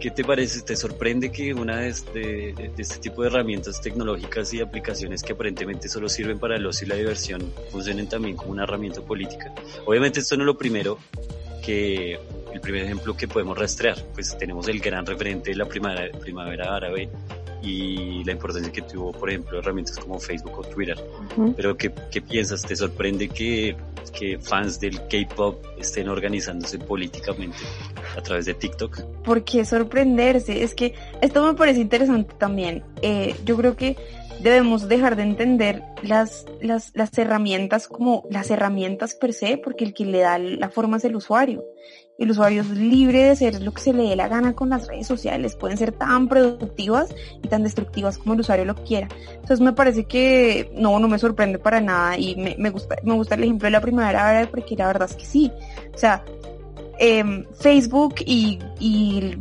¿Qué te parece? ¿Te sorprende que una de este, de este, tipo de herramientas tecnológicas y aplicaciones que aparentemente solo sirven para el ocio y la diversión funcionen también como una herramienta política? Obviamente esto no es lo primero que el primer ejemplo que podemos rastrear, pues tenemos el gran referente de la primavera, primavera árabe y la importancia que tuvo, por ejemplo, herramientas como Facebook o Twitter. Pero ¿qué, ¿qué, piensas? ¿Te sorprende que, que fans del K-Pop estén organizándose políticamente a través de TikTok? ¿Por qué sorprenderse? Es que esto me parece interesante también. Eh, yo creo que debemos dejar de entender las, las, las herramientas como las herramientas per se, porque el que le da la forma es el usuario. El usuario es libre de hacer lo que se le dé la gana con las redes sociales. Pueden ser tan productivas y tan destructivas como el usuario lo quiera. Entonces me parece que no, no me sorprende para nada y me, me gusta, me gusta el ejemplo de la primavera árabe porque la verdad es que sí. O sea, em, Facebook y, y,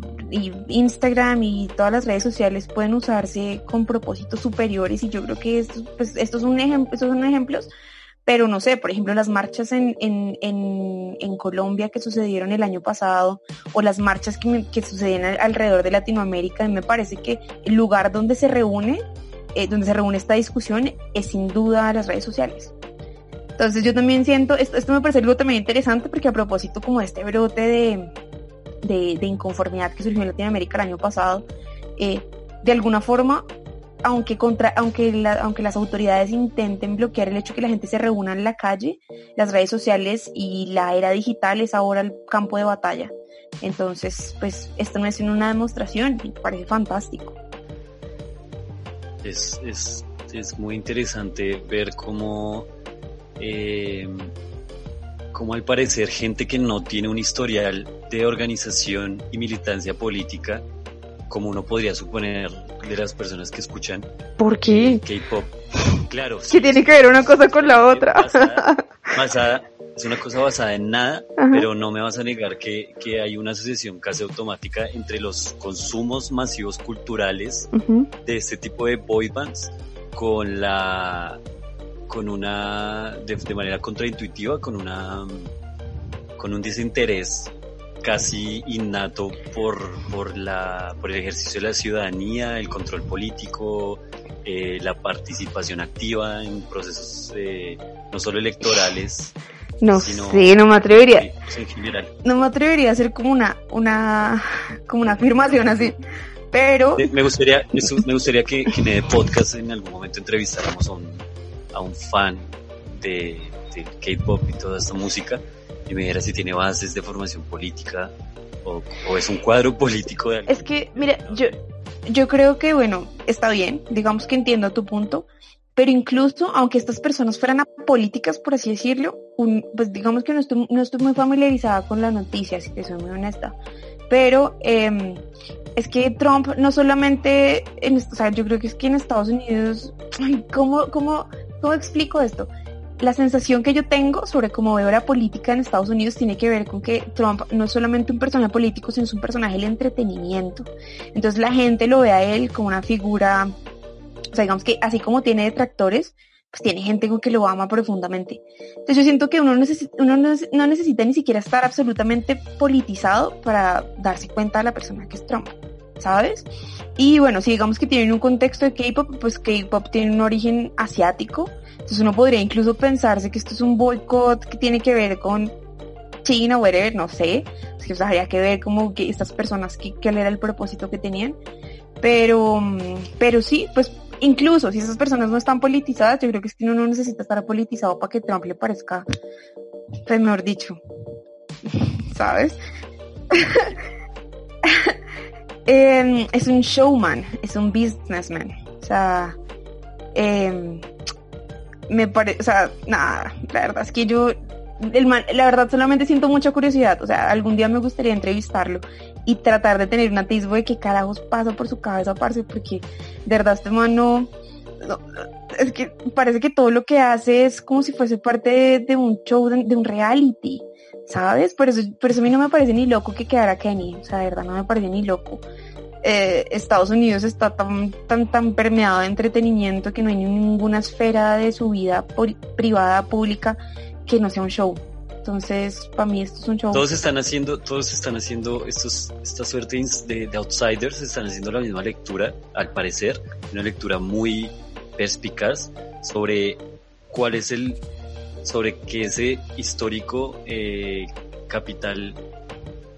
Instagram y todas las redes sociales pueden usarse con propósitos superiores y yo creo que estos, pues, estos, son, ejemplos, estos son ejemplos, pero no sé, por ejemplo, las marchas en, en, en, en Colombia que sucedieron el año pasado o las marchas que, que suceden alrededor de Latinoamérica, me parece que el lugar donde se reúne, eh, donde se reúne esta discusión es sin duda las redes sociales. Entonces yo también siento, esto, esto me parece algo también interesante porque a propósito como de este brote de, de, de inconformidad que surgió en Latinoamérica el año pasado, eh, de alguna forma, aunque, contra, aunque, la, aunque las autoridades intenten bloquear el hecho que la gente se reúna en la calle, las redes sociales y la era digital es ahora el campo de batalla. Entonces, pues esto no es una demostración, me parece fantástico. Es, es, es muy interesante ver cómo eh, como al parecer gente que no tiene un historial de organización y militancia política, como uno podría suponer de las personas que escuchan ¿Por qué? K-pop. (laughs) Claro. ¿Qué tiene que ver una cosa con la otra? Basada, (laughs) basada, es una cosa basada en nada, Ajá. pero no me vas a negar que, que, hay una asociación casi automática entre los consumos masivos culturales uh -huh. de este tipo de boy bands con la con una, de, de, manera contraintuitiva, con una, con un desinterés casi innato por, por la, por el ejercicio de la ciudadanía, el control político, eh, la participación activa en procesos eh, no solo electorales, no sino, sé, no me atrevería. En general. No me atrevería a hacer como una, una, como una afirmación así. Pero. Me gustaría, me gustaría que, que en el podcast en algún momento entrevistáramos a un, a un fan de, de K-pop y toda esta música y me si tiene bases de formación política o, es un cuadro político de Es que, mira, yo, yo creo que, bueno, está bien, digamos que entiendo tu punto, pero incluso aunque estas personas fueran políticas, por así decirlo, pues digamos que no estoy, no estoy muy familiarizada con la noticia, si te soy muy honesta, pero eh, es que Trump no solamente, en, o sea, yo creo que es que en Estados Unidos, ay, (tsk) ¿cómo, cómo, ¿cómo explico esto? La sensación que yo tengo sobre cómo veo la política en Estados Unidos tiene que ver con que Trump no es solamente un personaje político, sino es un personaje del entretenimiento. Entonces la gente lo ve a él como una figura, o sea, digamos que así como tiene detractores, pues tiene gente que lo ama profundamente. Entonces yo siento que uno, uno no necesita ni siquiera estar absolutamente politizado para darse cuenta de la persona que es Trump, ¿sabes? Y bueno, si digamos que tienen un contexto de K-pop, pues K-pop tiene un origen asiático, entonces uno podría incluso pensarse que esto es un boicot que tiene que ver con China o whatever, no sé, que pues, habría que ver como que estas personas, qué era el propósito que tenían, pero, pero sí, pues incluso si esas personas no están politizadas, yo creo que es que uno no necesita estar politizado para que Trump le parezca, pues mejor dicho, (laughs) ¿sabes? (laughs) eh, es un showman, es un businessman, o sea, eh, me parece, o sea, nada, la verdad es que yo, el man, la verdad solamente siento mucha curiosidad, o sea, algún día me gustaría entrevistarlo y tratar de tener un atisbo de qué carajos pasa por su cabeza, parce, porque de verdad este man no, es que parece que todo lo que hace es como si fuese parte de, un show, de, de, un reality, ¿sabes? Por eso, por eso a mí no me parece ni loco que quedara Kenny, o sea, de verdad no me parece ni loco. Eh, Estados Unidos está tan, tan, tan permeado de entretenimiento que no hay ninguna esfera de su vida privada, pública, que no sea un show. Entonces, para mí esto es un show. Todos están haciendo, todos están haciendo estos, esta suerte de, de outsiders, están haciendo la misma lectura, al parecer, una lectura muy perspicaz sobre cuál es el, sobre qué ese histórico eh, capital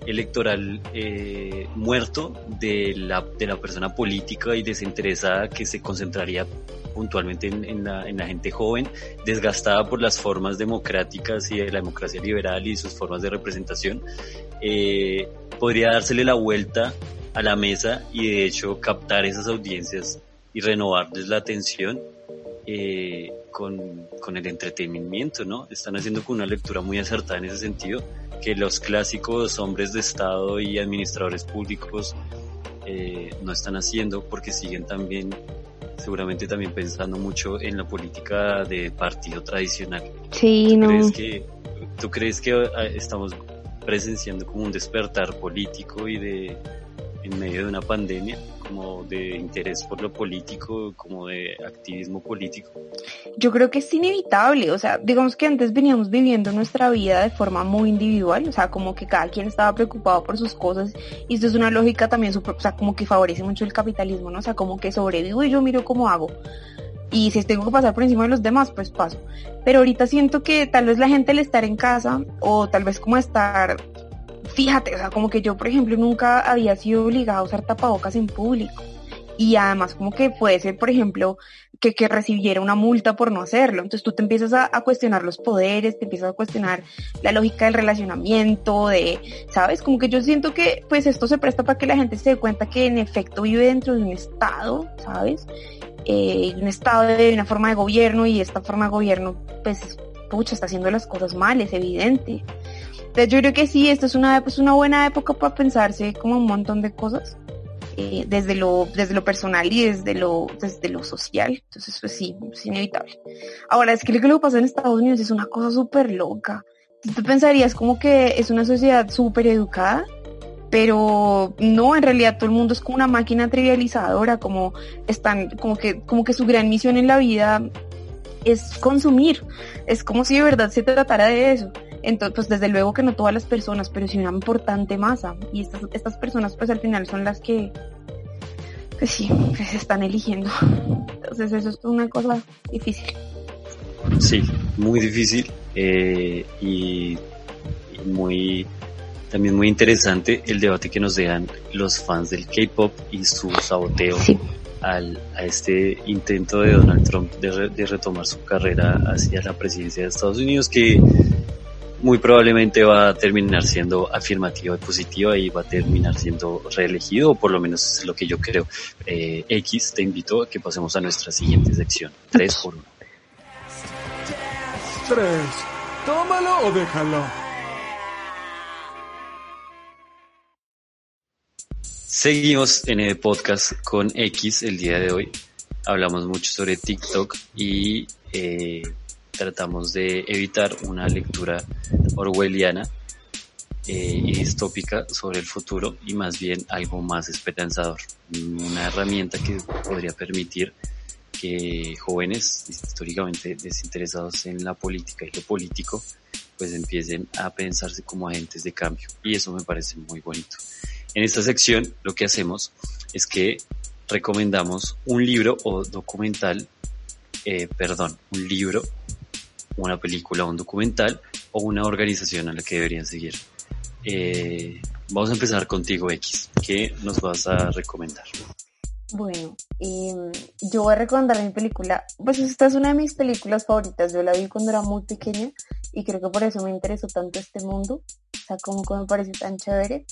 electoral eh, muerto de la, de la persona política y desinteresada que se concentraría puntualmente en, la, en la gente joven, desgastada por las formas democráticas y de la democracia liberal y sus formas de representación, eh, podría dársele la vuelta a la mesa y de hecho captar esas audiencias y renovarles la atención eh, con, con el entretenimiento, ¿no? Están haciendo con una lectura muy acertada en ese sentido, que los clásicos hombres de Estado y administradores públicos eh, no están haciendo porque siguen también seguramente también pensando mucho en la política de partido tradicional. Sí, ¿Tú no. Crees que, ¿Tú crees que estamos presenciando como un despertar político y de en medio de una pandemia, como de interés por lo político, como de activismo político? Yo creo que es inevitable, o sea, digamos que antes veníamos viviendo nuestra vida de forma muy individual, o sea, como que cada quien estaba preocupado por sus cosas y esto es una lógica también, super, o sea, como que favorece mucho el capitalismo, ¿no? O sea, como que sobrevivo y yo miro cómo hago. Y si tengo que pasar por encima de los demás, pues paso. Pero ahorita siento que tal vez la gente al estar en casa o tal vez como estar fíjate, o sea, como que yo, por ejemplo, nunca había sido obligada a usar tapabocas en público. Y además como que puede ser, por ejemplo, que, que recibiera una multa por no hacerlo. Entonces tú te empiezas a, cuestionar los poderes, te empiezas a cuestionar la lógica del relacionamiento, de, ¿sabes? Como que yo siento que pues esto se presta para que la gente se dé cuenta que en efecto vive dentro de un estado, ¿sabes? Eh, un estado de una forma de gobierno y esta forma de gobierno pues pucha, está haciendo las cosas mal, es evidente. Entonces yo creo que sí, esto es una, pues una buena época para pensarse como un montón de cosas, eh, desde, lo, desde lo personal y desde lo, desde lo social. Entonces, pues sí, es inevitable. Ahora, es que lo que pasa en Estados Unidos es una cosa súper loca. Tú pensarías como que es una sociedad súper educada, pero no, en realidad todo el mundo es como una máquina trivializadora, como están, como que, como que su gran misión en la vida es consumir. Es como si de verdad se tratara de eso. Entonces, pues desde luego que no todas las personas, pero sí una importante masa. Y estas, estas personas pues al final son las que, pues sí, se están eligiendo. Entonces eso es una cosa difícil. Sí, muy difícil eh, y, y, muy también muy interesante el debate que nos dejan los fans del K-pop y su saboteo sí. al, a este intento de Donald Trump de, re, de retomar su carrera hacia la presidencia de Estados Unidos que muy probablemente va a terminar siendo afirmativa y positiva y va a terminar siendo reelegido, o por lo menos es lo que yo creo. Eh, X, te invito a que pasemos a nuestra siguiente sección. 3 por 1. 3. Tómalo o déjalo. Seguimos en el podcast con X el día de hoy. Hablamos mucho sobre TikTok y eh, tratamos de evitar una lectura orwelliana eh, y distópica sobre el futuro y más bien algo más esperanzador. Una herramienta que podría permitir que jóvenes históricamente desinteresados en la política y lo político pues empiecen a pensarse como agentes de cambio y eso me parece muy bonito. En esta sección lo que hacemos es que recomendamos un libro o documental, eh, perdón, un libro una película, un documental o una organización a la que deberían seguir. Eh, vamos a empezar contigo, X. ¿Qué nos vas a recomendar? Bueno, eh, yo voy a recomendar mi película. Pues esta es una de mis películas favoritas. Yo la vi cuando era muy pequeña y creo que por eso me interesó tanto este mundo. O sea, como que me parece tan chévere.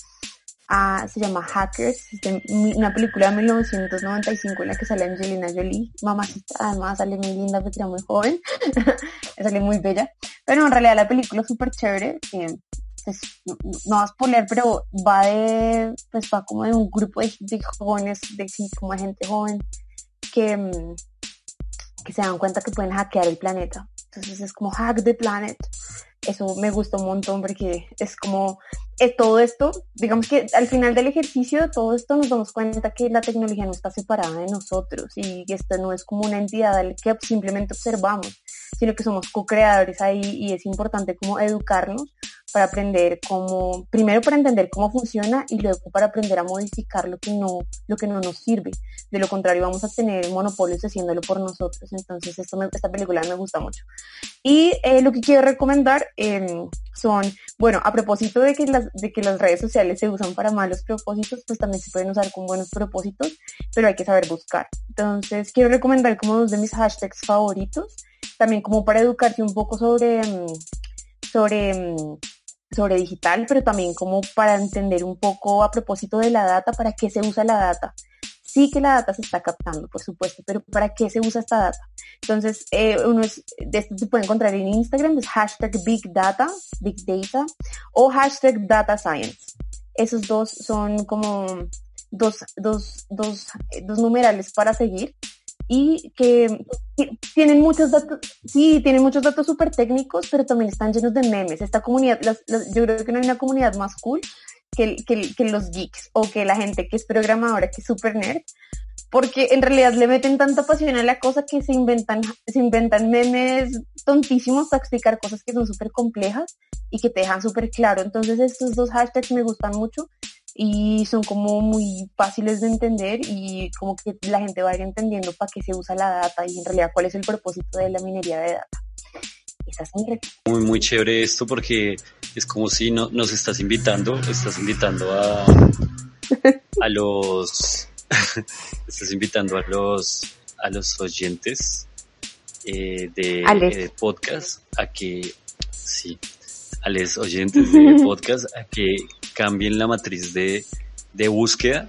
Se llama Hackers, una película de 1995 en la que sale Angelina Jolie, mamacita, además sale muy linda porque era muy joven, (laughs) sale muy bella, pero en realidad la película es súper chévere, eh, pues, no vas a poner, pero va de, pues va como de un grupo de, jóvenes, de como de gente joven, que, mm, que se dan cuenta que pueden hackear el planeta, entonces es como Hack the Planet, eso me gustó un montón porque es como es todo esto, digamos que al final del ejercicio de todo esto nos damos cuenta que la tecnología no está separada de nosotros y esta no es como una entidad que simplemente observamos, sino que somos co-creadores ahí y es importante como educarnos para aprender cómo, primero para entender cómo funciona y luego para aprender a modificar lo que no, lo que no nos sirve. De lo contrario vamos a tener monopolios haciéndolo por nosotros. Entonces esto esta película me gusta mucho. Y eh, lo que quiero recomendar eh, son, bueno, a propósito de que, las, de que las redes sociales se usan para malos propósitos, pues también se pueden usar con buenos propósitos, pero hay que saber buscar. Entonces quiero recomendar como dos de mis hashtags favoritos, también como para educarte un poco sobre, sobre sobre digital, pero también como para entender un poco a propósito de la data, para qué se usa la data. Sí que la data se está captando, por supuesto, pero ¿para qué se usa esta data? Entonces, eh, uno es, de esto se puede encontrar en Instagram, es hashtag Big Data, Big Data, o hashtag Data Science. Esos dos son como dos, dos, dos, dos numerales para seguir y que tienen muchos datos, sí, tienen muchos datos súper técnicos, pero también están llenos de memes. Esta comunidad, yo creo que no hay una comunidad más cool que, que, los geeks o que la gente que es programadora, que es súper nerd, porque en realidad le meten tanta pasión a la cosa que se inventan, se inventan memes tontísimos para explicar cosas que son súper complejas y que te dejan súper claro. Entonces estos dos hashtags me gustan mucho y son como muy fáciles de entender y como que la gente va a ir entendiendo para qué se usa la data y en realidad cuál es el propósito de la minería de data. Muy, muy chévere esto porque es como si no, nos estás invitando, estás invitando a, a los (laughs) estás invitando a los a los oyentes eh, de, podcast a que sí a los oyentes de (laughs) podcast a que cambien la matriz de, de búsqueda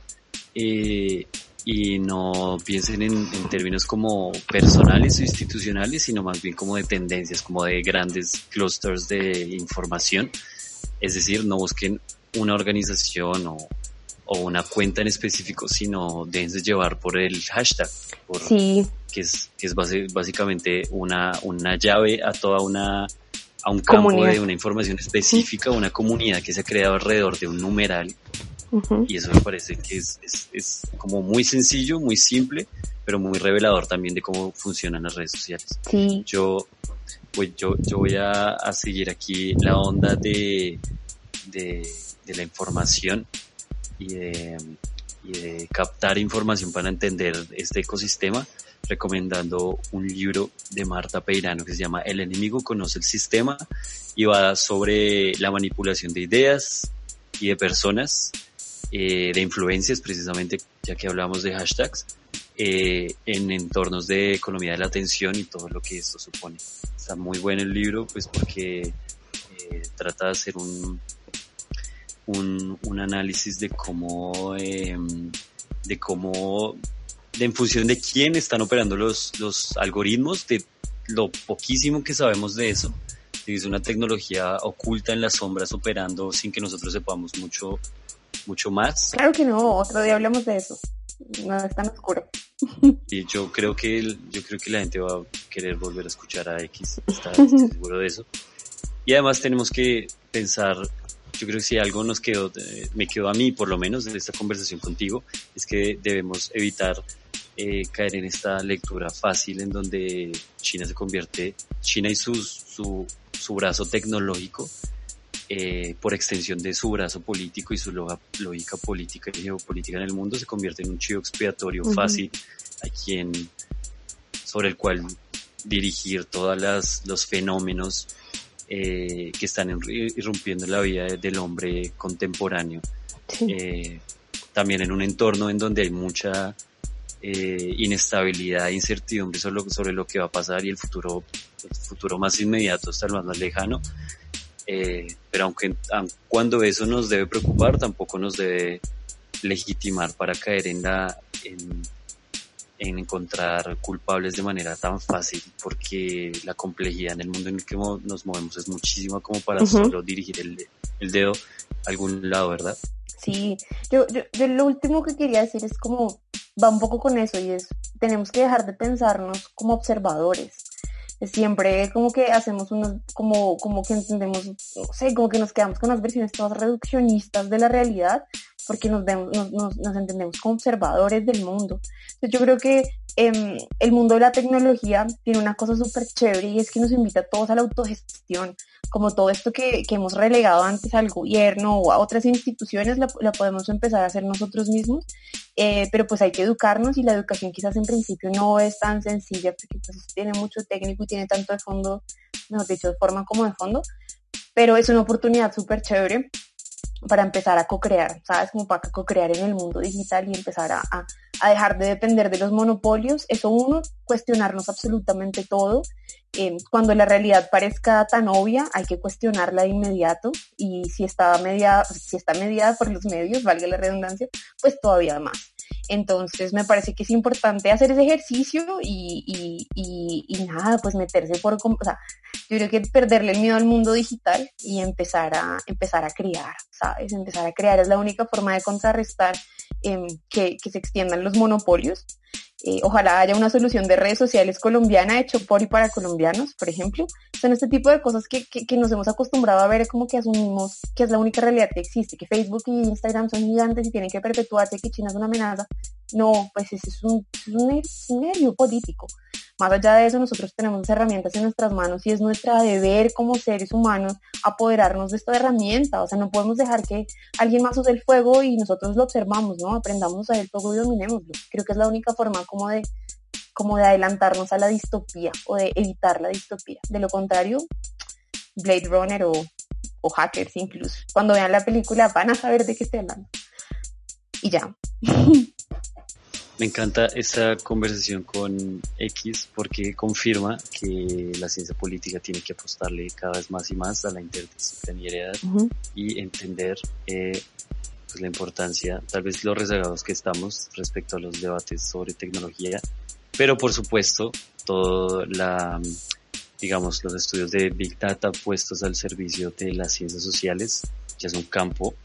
eh, y no piensen en, en, términos como personales o institucionales, sino más bien como de tendencias, como de grandes clusters de información. Es decir, no busquen una organización o, o una cuenta en específico, sino déjense llevar por el hashtag, por, sí. que es, que es básicamente una, una llave a toda una a un campo de una información específica, una comunidad que se ha creado alrededor de un numeral. Y eso me parece que es, es, es, como muy sencillo, muy simple, pero muy revelador también de cómo funcionan las redes sociales. Sí. Yo, pues yo, yo voy a, a seguir aquí la onda de, de, de la información y de, y de captar información para entender este ecosistema recomendando un libro de Marta Peirano que se llama El enemigo conoce el sistema y va sobre la manipulación de ideas y de personas eh, de influencias, precisamente ya que hablamos de hashtags, eh, en entornos de economía de la atención y todo lo que esto supone. Está muy bueno el libro, pues porque eh, trata de hacer un, un, un análisis de cómo, em, de cómo, de en función de quién están operando los, los algoritmos, de lo poquísimo que sabemos de eso, es una tecnología oculta en las sombras operando sin que nosotros sepamos mucho mucho más. Claro que no, otro día hablamos de eso. No es tan oscuro. Y yo creo que yo creo que la gente va a querer volver a escuchar a X, está (laughs) seguro de eso. Y además tenemos que pensar, yo creo que si algo nos quedó, eh, me quedó a mí por lo menos de esta conversación contigo, es que debemos evitar eh, caer en esta lectura fácil en donde China se convierte, China y su, su, su brazo tecnológico eh, por extensión de su brazo político y su lógica política y geopolítica en el mundo, se convierte en un chivo expiatorio fácil a quien, sobre el cual dirigir todos los fenómenos eh, que están irrumpiendo en la vida del hombre contemporáneo. Eh, también en un entorno en donde hay mucha eh, inestabilidad e incertidumbre sobre, sobre, lo que va a pasar y el futuro, el futuro más inmediato hasta el más lejano, eh, pero aunque cuando eso nos debe preocupar, tampoco nos debe legitimar para caer en la en, encontrar culpables de manera tan fácil, porque la complejidad en el mundo en el que nos movemos es muchísima como para solo dirigir el, el, dedo a algún lado, ¿verdad? Sí, yo, yo, yo lo último que quería decir es como, va un poco con eso y es, tenemos que dejar de pensarnos como observadores siempre como que hacemos unos, como, como que entendemos, no sé, como que nos quedamos con las versiones todas reduccionistas de la realidad, porque nos, vemos, nos, nos, entendemos como observadores del mundo. Entonces yo creo que eh, el mundo de la tecnología tiene una cosa súper chévere y es que nos invita a todos a la autogestión, como todo esto que, hemos relegado antes al gobierno o a otras instituciones, la, la podemos empezar a hacer nosotros mismos, eh, pero pues hay que educarnos y la educación quizás en principio no es tan sencilla porque pues tiene mucho técnico y tiene tanto de fondo, mejor dicho, de forma como de fondo, pero es una oportunidad súper chévere para empezar a co-crear, ¿sabes? Como para co-crear en el mundo digital y empezar a, a, dejar de depender de los monopolios. Eso uno, cuestionarnos absolutamente todo. Eh, cuando la realidad parezca tan obvia, hay que cuestionarla de inmediato y si está mediada, si está mediada por los medios, valga la redundancia, pues todavía más. Entonces me parece que es importante hacer ese ejercicio y, y, y, y nada, pues meterse por, o sea, yo creo que perderle el miedo al mundo digital y empezar a, empezar a crear, ¿sabes? Empezar a crear es la única forma de contrarrestar eh, que, que, se extiendan los monopolios Eh, ojalá haya una solución de redes sociales colombiana hecho por y para colombianos, por ejemplo. Son este tipo de cosas que, que, nos hemos acostumbrado a ver como que asumimos que es la única realidad que existe, que Facebook y Instagram son gigantes y tienen que perpetuarse, que China es una amenaza. No, pues ese es es un, es un medio político. Más allá de eso, nosotros tenemos herramientas en nuestras manos y es nuestra deber como seres humanos apoderarnos de esta herramienta. O sea, no podemos dejar que alguien más use el fuego y nosotros lo observamos, ¿no? Aprendamos a el fuego y dominémoslo. Creo que es la única forma como de, como de adelantarnos a la distopía o de evitar la distopía. De lo contrario, Blade Runner o, o hackers incluso. Cuando vean la película van a saber de qué estoy hablando. Y ya. (laughs) Me encanta esta conversación con X porque confirma que la ciencia política tiene que apostarle cada vez más y más a la interdisciplinariedad uh -huh. y entender eh, pues la importancia, tal vez los rezagados que estamos respecto a los debates sobre tecnología, pero por supuesto todo la digamos los estudios de Big Data puestos al servicio de las ciencias sociales, que es un campo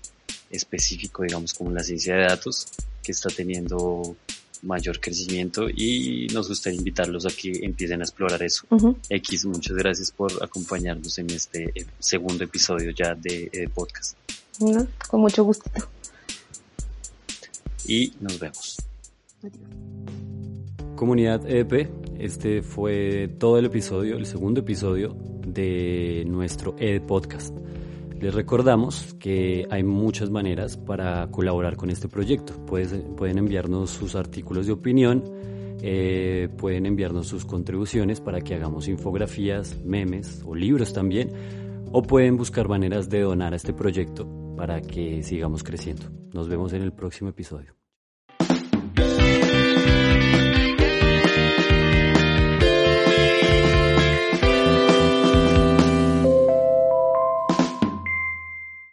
específico, digamos, como la ciencia de datos, que está teniendo mayor crecimiento y nos gustaría invitarlos a que empiecen a explorar eso. Uh -huh. X, muchas gracias por acompañarnos en este segundo episodio ya de, de podcast. No, con mucho gusto. Y nos vemos. Adiós. Comunidad EDP, este fue todo el episodio, el segundo episodio de nuestro ED Podcast. Les recordamos que hay muchas maneras para colaborar con este proyecto. Pueden, enviarnos sus artículos de opinión, eh, pueden enviarnos sus contribuciones para que hagamos infografías, memes o libros también, o pueden buscar maneras de donar a este proyecto para que sigamos creciendo. Nos vemos en el próximo episodio.